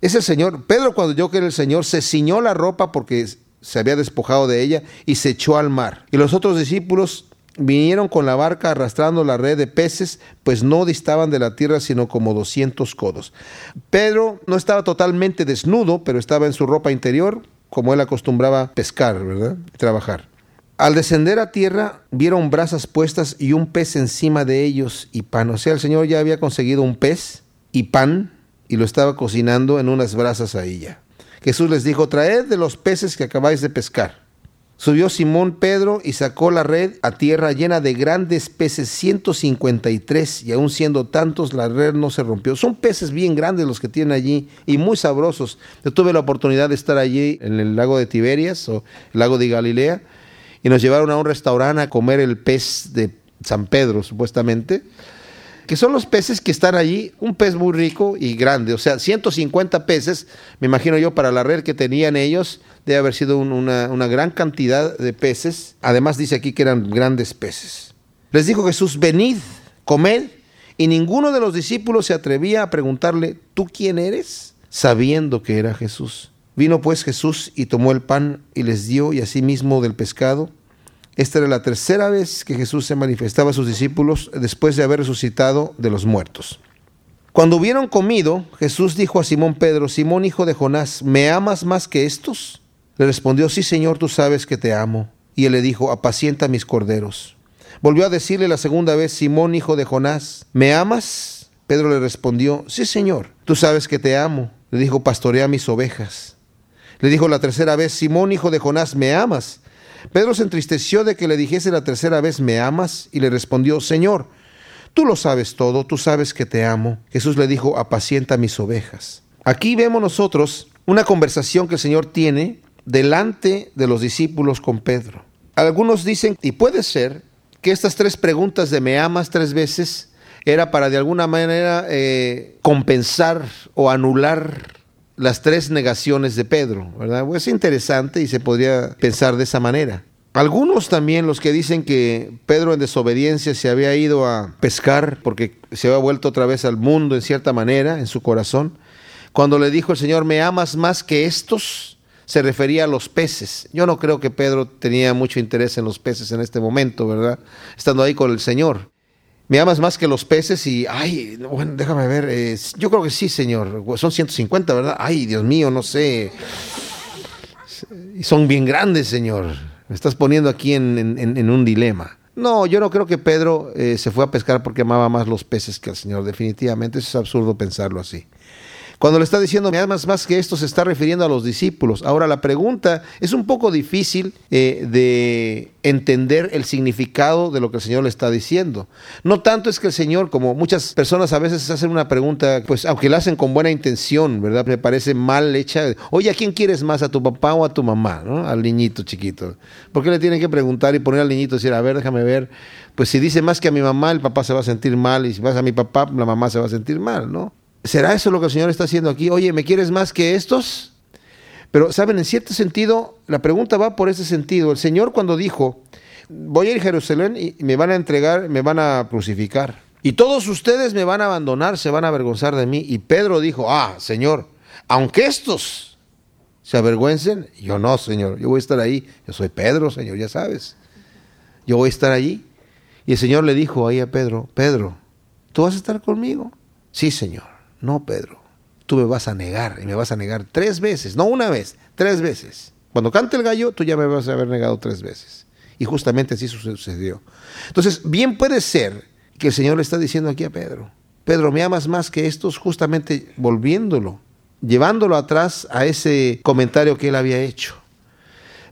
A: Es el Señor. Pedro cuando yo que era el Señor se ciñó la ropa porque se había despojado de ella y se echó al mar. Y los otros discípulos vinieron con la barca arrastrando la red de peces, pues no distaban de la tierra sino como 200 codos. Pedro no estaba totalmente desnudo, pero estaba en su ropa interior, como él acostumbraba pescar, ¿verdad? Trabajar. Al descender a tierra, vieron brasas puestas y un pez encima de ellos y pan. O sea, el Señor ya había conseguido un pez y pan y lo estaba cocinando en unas brasas a ella. Jesús les dijo, traed de los peces que acabáis de pescar. Subió Simón Pedro y sacó la red a tierra llena de grandes peces, 153, y aun siendo tantos, la red no se rompió. Son peces bien grandes los que tienen allí y muy sabrosos. Yo tuve la oportunidad de estar allí en el lago de Tiberias o el lago de Galilea y nos llevaron a un restaurante a comer el pez de San Pedro, supuestamente que son los peces que están allí, un pez muy rico y grande, o sea, 150 peces, me imagino yo, para la red que tenían ellos, debe haber sido una, una gran cantidad de peces, además dice aquí que eran grandes peces. Les dijo Jesús, venid, comed, y ninguno de los discípulos se atrevía a preguntarle, ¿tú quién eres? Sabiendo que era Jesús. Vino pues Jesús y tomó el pan y les dio, y asimismo del pescado, esta era la tercera vez que Jesús se manifestaba a sus discípulos después de haber resucitado de los muertos. Cuando hubieron comido, Jesús dijo a Simón Pedro, Simón hijo de Jonás, ¿me amas más que estos? Le respondió, sí Señor, tú sabes que te amo. Y él le dijo, apacienta mis corderos. Volvió a decirle la segunda vez, Simón hijo de Jonás, ¿me amas? Pedro le respondió, sí Señor, tú sabes que te amo. Le dijo, pastorea mis ovejas. Le dijo la tercera vez, Simón hijo de Jonás, ¿me amas? Pedro se entristeció de que le dijese la tercera vez, ¿me amas? Y le respondió, Señor, tú lo sabes todo, tú sabes que te amo. Jesús le dijo, apacienta mis ovejas. Aquí vemos nosotros una conversación que el Señor tiene delante de los discípulos con Pedro. Algunos dicen, y puede ser, que estas tres preguntas de me amas tres veces era para de alguna manera eh, compensar o anular las tres negaciones de Pedro, ¿verdad? Es interesante y se podría pensar de esa manera. Algunos también, los que dicen que Pedro en desobediencia se había ido a pescar porque se había vuelto otra vez al mundo en cierta manera, en su corazón, cuando le dijo el Señor, ¿me amas más que estos? Se refería a los peces. Yo no creo que Pedro tenía mucho interés en los peces en este momento, ¿verdad? Estando ahí con el Señor. ¿Me amas más que los peces? Y, ay, bueno, déjame ver. yo creo que sí, Señor. Son 150, ¿verdad? Ay, Dios mío, no sé. Son bien grandes, Señor. Me estás poniendo aquí en, un dilema. No, yo no creo que Pedro eh, se fue a pescar porque amaba más los peces que al Señor. Definitivamente, eso es absurdo pensarlo así. Cuando le está diciendo, me amas más que esto, se está refiriendo a los discípulos. Ahora, la pregunta es un poco difícil eh, de entender el significado de lo que el Señor le está diciendo. No tanto es que el Señor, como muchas personas a veces hacen una pregunta, pues aunque la hacen con buena intención, ¿verdad? Me parece mal hecha. Oye, ¿a quién quieres más? ¿A tu papá o a tu mamá? ¿no? Al niñito chiquito. ¿Por qué le tienen que preguntar y poner al niñito y decir, a ver, déjame ver? Pues si dice más que a mi mamá, el papá se va a sentir mal, y si vas a mi papá, la mamá se va a sentir mal, ¿no? ¿Será eso lo que el Señor está haciendo aquí? Oye, ¿me quieres más que estos? Pero, ¿saben? En cierto sentido, la pregunta va por ese sentido. El Señor cuando dijo, voy a ir a Jerusalén y me van a entregar, me van a crucificar. Y todos ustedes me van a abandonar, se van a avergonzar de mí. Y Pedro dijo, ah, Señor, aunque estos se avergüencen, yo no, Señor, yo voy a estar ahí. Yo soy Pedro, Señor, ya sabes. Yo voy a estar allí. Y el Señor le dijo ahí a Pedro, Pedro, ¿tú vas a estar conmigo? Sí, Señor. No, Pedro, tú me vas a negar y me vas a negar tres veces, no una vez, tres veces. Cuando cante el gallo, tú ya me vas a haber negado tres veces. Y justamente así sucedió. Entonces, bien puede ser que el Señor le está diciendo aquí a Pedro, Pedro, me amas más que estos, justamente volviéndolo, llevándolo atrás a ese comentario que él había hecho.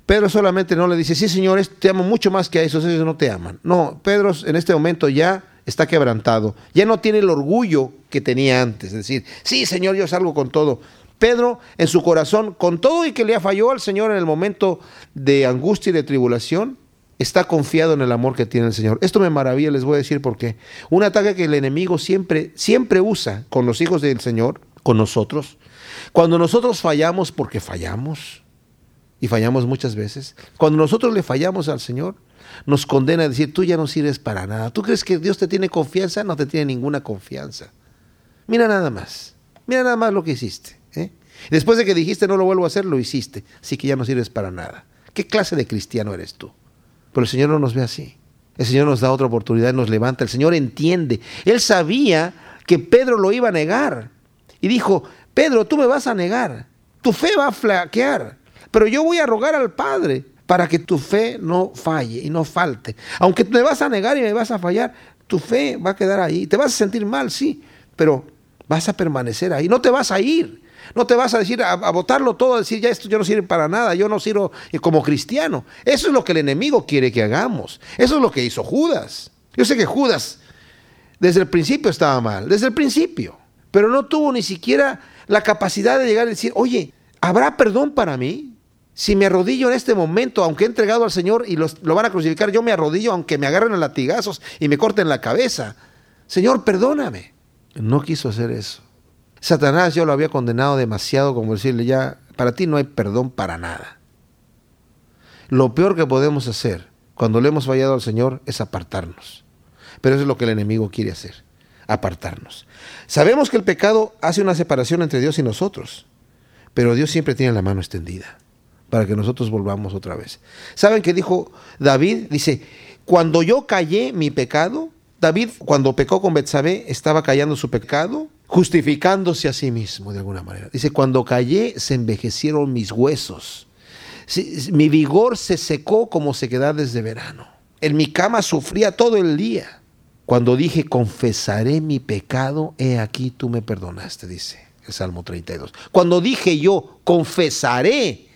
A: Pedro solamente no le dice, sí, señores, te amo mucho más que a esos, ellos no te aman. No, Pedro en este momento ya está quebrantado, ya no tiene el orgullo que tenía antes, es decir, sí, Señor, yo salgo con todo. Pedro en su corazón, con todo y que le falló al Señor en el momento de angustia y de tribulación, está confiado en el amor que tiene el Señor. Esto me maravilla, les voy a decir por qué. Un ataque que el enemigo siempre, siempre usa con los hijos del Señor, con nosotros. Cuando nosotros fallamos porque fallamos, y fallamos muchas veces, cuando nosotros le fallamos al Señor, nos condena a decir, tú ya no sirves para nada. ¿Tú crees que Dios te tiene confianza? No te tiene ninguna confianza. Mira nada más, mira nada más lo que hiciste. ¿eh? Después de que dijiste no lo vuelvo a hacer, lo hiciste. Así que ya no sirves para nada. ¿Qué clase de cristiano eres tú? Pero el Señor no nos ve así. El Señor nos da otra oportunidad, nos levanta. El Señor entiende. Él sabía que Pedro lo iba a negar. Y dijo, Pedro, tú me vas a negar. Tu fe va a flaquear. Pero yo voy a rogar al Padre para que tu fe no falle y no falte. Aunque te vas a negar y me vas a fallar, tu fe va a quedar ahí. Te vas a sentir mal, sí, pero vas a permanecer ahí. No te vas a ir. No te vas a decir, a, votarlo todo, a decir, ya esto yo no sirve para nada, yo no sirvo como cristiano. Eso es lo que el enemigo quiere que hagamos. Eso es lo que hizo Judas. Yo sé que Judas desde el principio estaba mal, desde el principio, pero no tuvo ni siquiera la capacidad de llegar a decir, oye, ¿habrá perdón para mí? Si me arrodillo en este momento, aunque he entregado al Señor y lo van a crucificar, yo me arrodillo aunque me agarren a latigazos y me corten la cabeza. Señor, perdóname. No quiso hacer eso. Satanás yo lo había condenado demasiado como decirle ya, para ti no hay perdón para nada. Lo peor que podemos hacer cuando le hemos fallado al Señor es apartarnos. Pero eso es lo que el enemigo quiere hacer, apartarnos. Sabemos que el pecado hace una separación entre Dios y nosotros, pero Dios siempre tiene la mano extendida para que nosotros volvamos otra vez. ¿Saben qué dijo David? Dice, cuando yo callé mi pecado, David cuando pecó con Betsabé estaba callando su pecado, justificándose a sí mismo de alguna manera. Dice, cuando callé se envejecieron mis huesos. Mi vigor se secó como sequedad desde verano. En mi cama sufría todo el día. Cuando dije, confesaré mi pecado, he aquí tú me perdonaste, dice el Salmo 32. Cuando dije yo, confesaré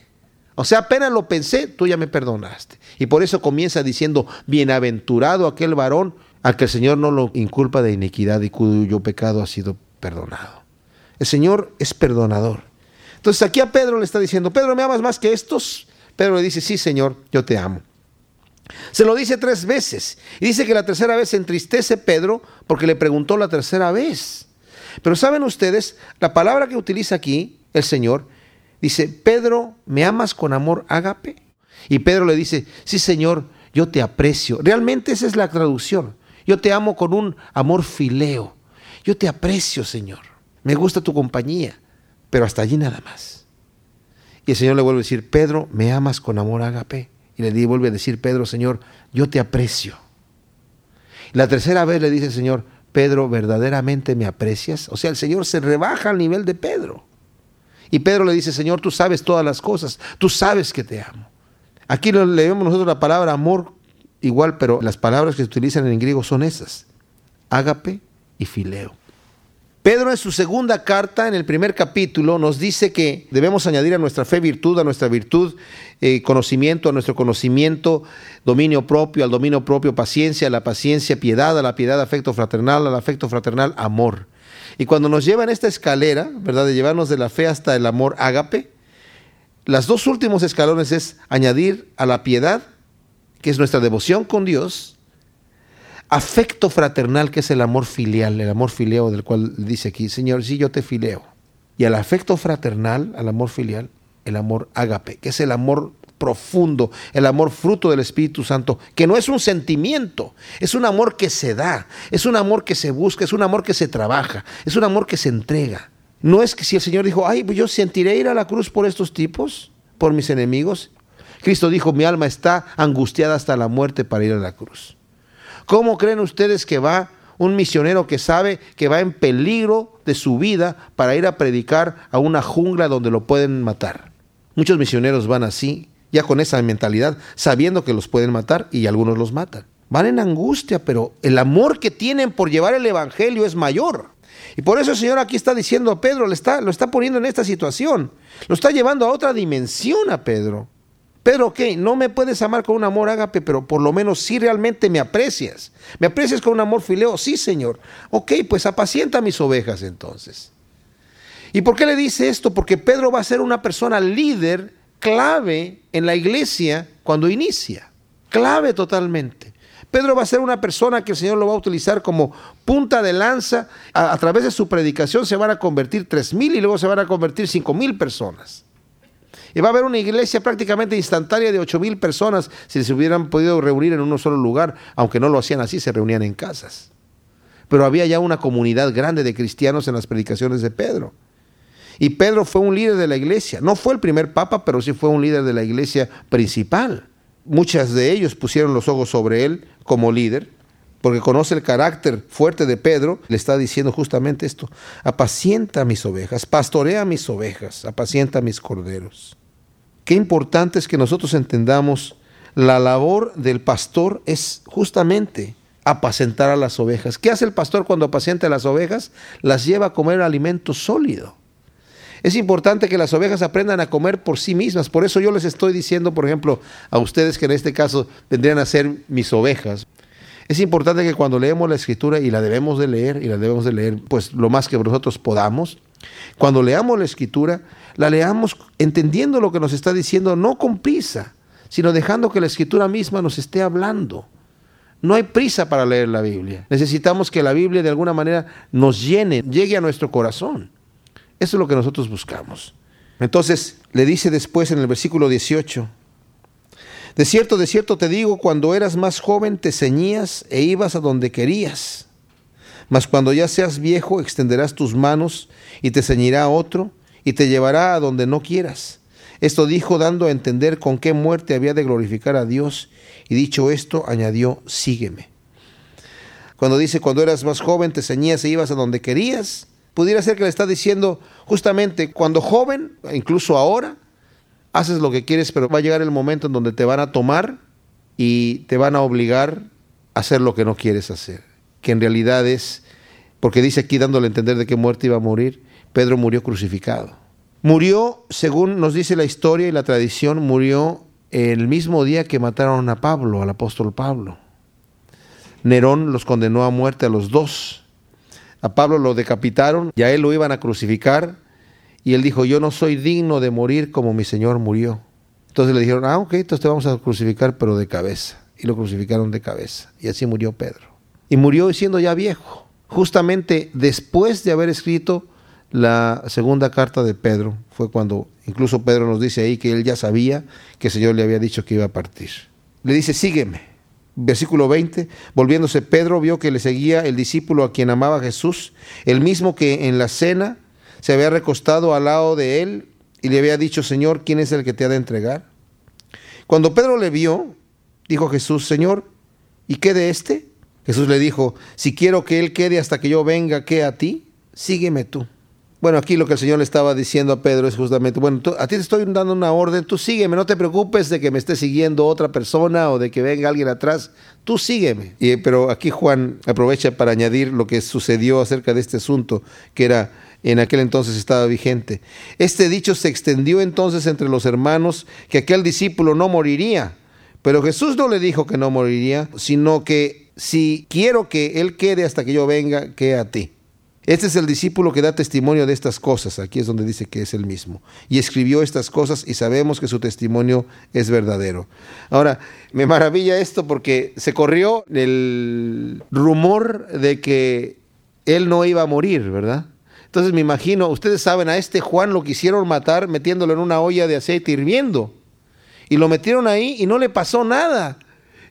A: o sea, apenas lo pensé, tú ya me perdonaste. Y por eso comienza diciendo, bienaventurado aquel varón al que el Señor no lo inculpa de iniquidad y cuyo pecado ha sido perdonado. El Señor es perdonador. Entonces aquí a Pedro le está diciendo, Pedro, ¿me amas más que estos? Pedro le dice, sí, Señor, yo te amo. Se lo dice tres veces. Y dice que la tercera vez entristece Pedro porque le preguntó la tercera vez. Pero saben ustedes, la palabra que utiliza aquí el Señor dice, Pedro, ¿me amas con amor ágape? Y Pedro le dice, sí Señor, yo te aprecio. Realmente esa es la traducción. Yo te amo con un amor fileo. Yo te aprecio, Señor. Me gusta tu compañía, pero hasta allí nada más. Y el Señor le vuelve a decir, Pedro, ¿me amas con amor ágape? Y le vuelve a decir, Pedro, Señor, yo te aprecio. La tercera vez le dice Señor, Pedro, ¿verdaderamente me aprecias? O sea, el Señor se rebaja al nivel de Pedro. Y Pedro le dice, Señor, tú sabes todas las cosas, tú sabes que te amo. Aquí leemos nosotros la palabra amor igual, pero las palabras que se utilizan en griego son esas, ágape y fileo. Pedro en su segunda carta, en el primer capítulo, nos dice que debemos añadir a nuestra fe virtud, a nuestra virtud eh, conocimiento, a nuestro conocimiento dominio propio, al dominio propio paciencia, a la paciencia piedad, a la piedad afecto fraternal, al afecto fraternal amor. Y cuando nos lleva en esta escalera, ¿verdad? De llevarnos de la fe hasta el amor ágape, las dos últimos escalones es añadir a la piedad, que es nuestra devoción con Dios, afecto fraternal, que es el amor filial, el amor fileo del cual dice aquí, Señor, sí, yo te fileo. Y al afecto fraternal, al amor filial, el amor ágape, que es el amor profundo, el amor fruto del Espíritu Santo, que no es un sentimiento, es un amor que se da, es un amor que se busca, es un amor que se trabaja, es un amor que se entrega. No es que si el Señor dijo, ay, pues yo sentiré ir a la cruz por estos tipos, por mis enemigos. Cristo dijo, mi alma está angustiada hasta la muerte para ir a la cruz. ¿Cómo creen ustedes que va un misionero que sabe que va en peligro de su vida para ir a predicar a una jungla donde lo pueden matar? Muchos misioneros van así, ya con esa mentalidad, sabiendo que los pueden matar y algunos los matan. Van en angustia, pero el amor que tienen por llevar el Evangelio es mayor. Y por eso el Señor aquí está diciendo a Pedro, está, lo está poniendo en esta situación, lo está llevando a otra dimensión a Pedro. Pedro, ok, no me puedes amar con un amor ágape, pero por lo menos sí realmente me aprecias. ¿Me aprecias con un amor fileo? Sí, Señor. Ok, pues apacienta mis ovejas entonces. ¿Y por qué le dice esto? Porque Pedro va a ser una persona líder clave en la iglesia cuando inicia. Clave totalmente. Pedro va a ser una persona que el Señor lo va a utilizar como punta de lanza. A, través de su predicación se van a convertir tres mil y luego se van a convertir cinco mil personas. Y va a haber una iglesia prácticamente instantánea de ocho mil personas si se hubieran podido reunir en un solo lugar, aunque no lo hacían así, se reunían en casas. Pero había ya una comunidad grande de cristianos en las predicaciones de Pedro. Y Pedro fue un líder de la iglesia. No fue el primer papa, pero sí fue un líder de la iglesia principal. Muchas de ellos pusieron los ojos sobre él como líder, porque conoce el carácter fuerte de Pedro, le está diciendo justamente esto, apacienta mis ovejas, pastorea mis ovejas, apacienta mis corderos. Qué importante es que nosotros entendamos la labor del pastor es justamente apacentar a las ovejas. ¿Qué hace el pastor cuando apacienta a las ovejas? Las lleva a comer alimento sólido. Es importante que las ovejas aprendan a comer por sí mismas. Por eso yo les estoy diciendo, por ejemplo, a ustedes que en este caso vendrían a ser mis ovejas. Es importante que cuando leemos la escritura, y la debemos de leer, y la debemos de leer pues lo más que nosotros podamos, cuando leamos la escritura, la leamos entendiendo lo que nos está diciendo, no con prisa, sino dejando que la escritura misma nos esté hablando. No hay prisa para leer la Biblia. Necesitamos que la Biblia de alguna manera nos llene, llegue a nuestro corazón. Eso es lo que nosotros buscamos. Entonces le dice después en el versículo 18, de cierto, de cierto te digo, cuando eras más joven te ceñías e ibas a donde querías. Mas cuando ya seas viejo extenderás tus manos y te ceñirá otro y te llevará a donde no quieras. Esto dijo dando a entender con qué muerte había de glorificar a Dios. Y dicho esto, añadió, sígueme. Cuando dice, cuando eras más joven te ceñías e ibas a donde querías, pudiera ser que le está diciendo justamente, cuando joven, incluso ahora, haces lo que quieres, pero va a llegar el momento en donde te van a tomar y te van a obligar a hacer lo que no quieres hacer, que en realidad es, porque dice aquí dándole a entender de qué muerte iba a morir, Pedro murió crucificado. Murió, según nos dice la historia y la tradición, murió el mismo día que mataron a Pablo, al apóstol Pablo. Nerón los condenó a muerte a los dos. A Pablo lo decapitaron y a él lo iban a crucificar y él dijo, yo no soy digno de morir como mi Señor murió. Entonces le dijeron, ah, ok, entonces te vamos a crucificar, pero de cabeza. y lo crucificaron de cabeza. Y así murió Pedro. Y murió siendo ya viejo, justamente después de haber escrito la segunda carta de Pedro. Fue cuando incluso Pedro nos dice ahí que él ya sabía que el Señor le había dicho que iba a partir. Le dice, sígueme. Versículo 20, volviéndose Pedro vio que le seguía el discípulo a quien amaba Jesús, el mismo que en la cena se había recostado al lado de él y le había dicho, Señor, ¿quién es el que te ha de entregar? Cuando Pedro le vio, dijo Jesús, Señor, ¿y qué de este? Jesús le dijo, si quiero que él quede hasta que yo venga, ¿qué a ti? Sígueme tú. Bueno, aquí lo que el Señor le estaba diciendo a Pedro es justamente, bueno, a ti te estoy dando una orden, tú sígueme, no te preocupes de que me esté siguiendo otra persona o de que venga alguien atrás, tú sígueme. Y, pero aquí Juan aprovecha para añadir lo que sucedió acerca de este asunto, que era en aquel entonces estaba vigente. Este dicho se extendió entonces entre los hermanos que aquel discípulo no moriría, pero Jesús no le dijo que no moriría, sino que si quiero que él quede hasta que yo venga, que a ti. Este es el discípulo que da testimonio de estas cosas. Aquí es donde dice que es el mismo. Y escribió estas cosas y sabemos que su testimonio es verdadero. Ahora, me maravilla esto porque se corrió el rumor de que él no iba a morir, ¿verdad? Entonces me imagino, ustedes saben, a este Juan lo quisieron matar metiéndolo en una olla de aceite hirviendo. Y lo metieron ahí y no le pasó nada.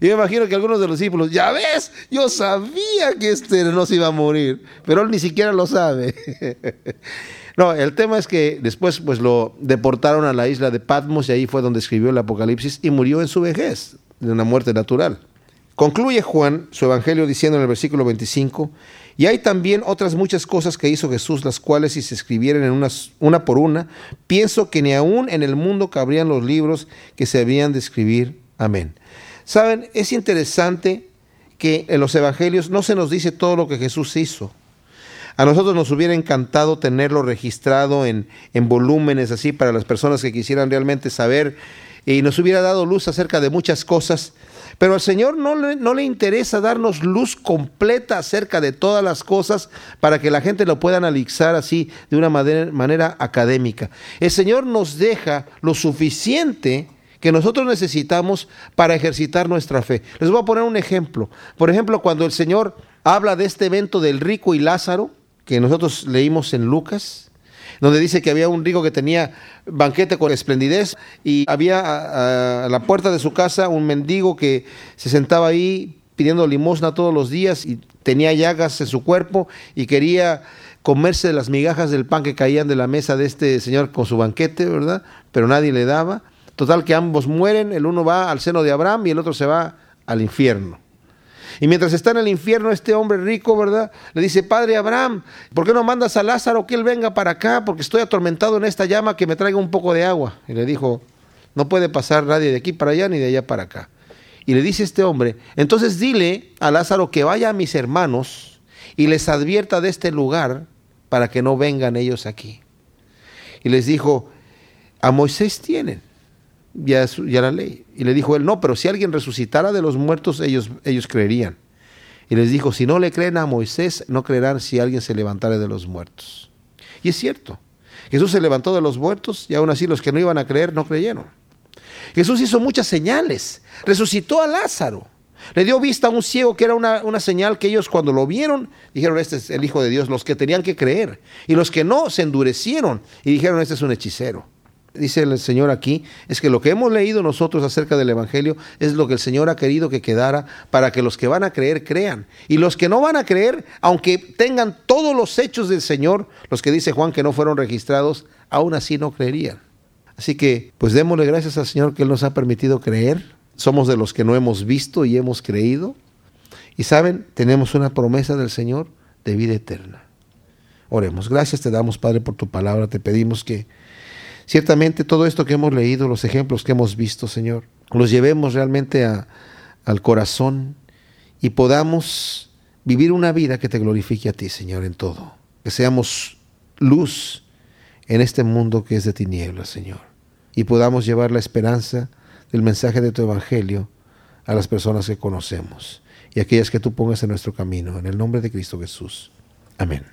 A: Y me imagino que algunos de los discípulos, ya ves, yo sabía que este no se iba a morir, pero él ni siquiera lo sabe. no, el tema es que después pues lo deportaron a la isla de Patmos y ahí fue donde escribió el Apocalipsis y murió en su vejez, de una muerte natural. Concluye Juan su evangelio diciendo en el versículo 25, y hay también otras muchas cosas que hizo Jesús, las cuales si se escribieran en una, una por una, pienso que ni aún en el mundo cabrían los libros que se habían de escribir. Amén. Saben, es interesante que en los evangelios no se nos dice todo lo que Jesús hizo. A nosotros nos hubiera encantado tenerlo registrado en, en volúmenes así para las personas que quisieran realmente saber y nos hubiera dado luz acerca de muchas cosas. Pero al Señor no le, no le, interesa darnos luz completa acerca de todas las cosas para que la gente lo pueda analizar así de una manera, manera académica. El Señor nos deja lo suficiente que nosotros necesitamos para ejercitar nuestra fe. Les voy a poner un ejemplo. Por ejemplo, cuando el Señor habla de este evento del rico y Lázaro, que nosotros leímos en Lucas, donde dice que había un rico que tenía banquete con esplendidez y había a, la puerta de su casa un mendigo que se sentaba ahí pidiendo limosna todos los días y tenía llagas en su cuerpo y quería comerse las migajas del pan que caían de la mesa de este señor con su banquete, ¿verdad? Pero nadie le daba. Total que ambos mueren, el uno va al seno de Abraham y el otro se va al infierno. Y mientras está en el infierno, este hombre rico, ¿verdad? Le dice, Padre Abraham, ¿por qué no mandas a Lázaro que él venga para acá? Porque estoy atormentado en esta llama, que me traiga un poco de agua. Y le dijo, no puede pasar nadie de aquí para allá ni de allá para acá. Y le dice este hombre, entonces dile a Lázaro que vaya a mis hermanos y les advierta de este lugar para que no vengan ellos aquí. Y les dijo, a Moisés tienen ya, la ley. Y le dijo él, no, pero si alguien resucitara de los muertos, ellos, ellos creerían. Y les dijo, si no le creen a Moisés, no creerán si alguien se levantara de los muertos. Y es cierto, Jesús se levantó de los muertos y aún así los que no iban a creer no creyeron. Jesús hizo muchas señales, resucitó a Lázaro, le dio vista a un ciego que era una, una, señal que ellos cuando lo vieron dijeron, este es el Hijo de Dios, los que tenían que creer. Y los que no se endurecieron y dijeron, este es un hechicero dice el Señor aquí, es que lo que hemos leído nosotros acerca del Evangelio es lo que el Señor ha querido que quedara para que los que van a creer crean. Y los que no van a creer, aunque tengan todos los hechos del Señor, los que dice Juan que no fueron registrados, aún así no creerían. Así que, pues démosle gracias al Señor que Él nos ha permitido creer. Somos de los que no hemos visto y hemos creído. Y saben, tenemos una promesa del Señor de vida eterna. Oremos. Gracias te damos, Padre, por tu palabra. Te pedimos que Ciertamente todo esto que hemos leído, los ejemplos que hemos visto, Señor, los llevemos realmente al corazón y podamos vivir una vida que te glorifique a ti, Señor, en todo. Que seamos luz en este mundo que es de tinieblas, Señor. Y podamos llevar la esperanza del mensaje de tu Evangelio a las personas que conocemos y aquellas que tú pongas en nuestro camino. En el nombre de Cristo Jesús. Amén.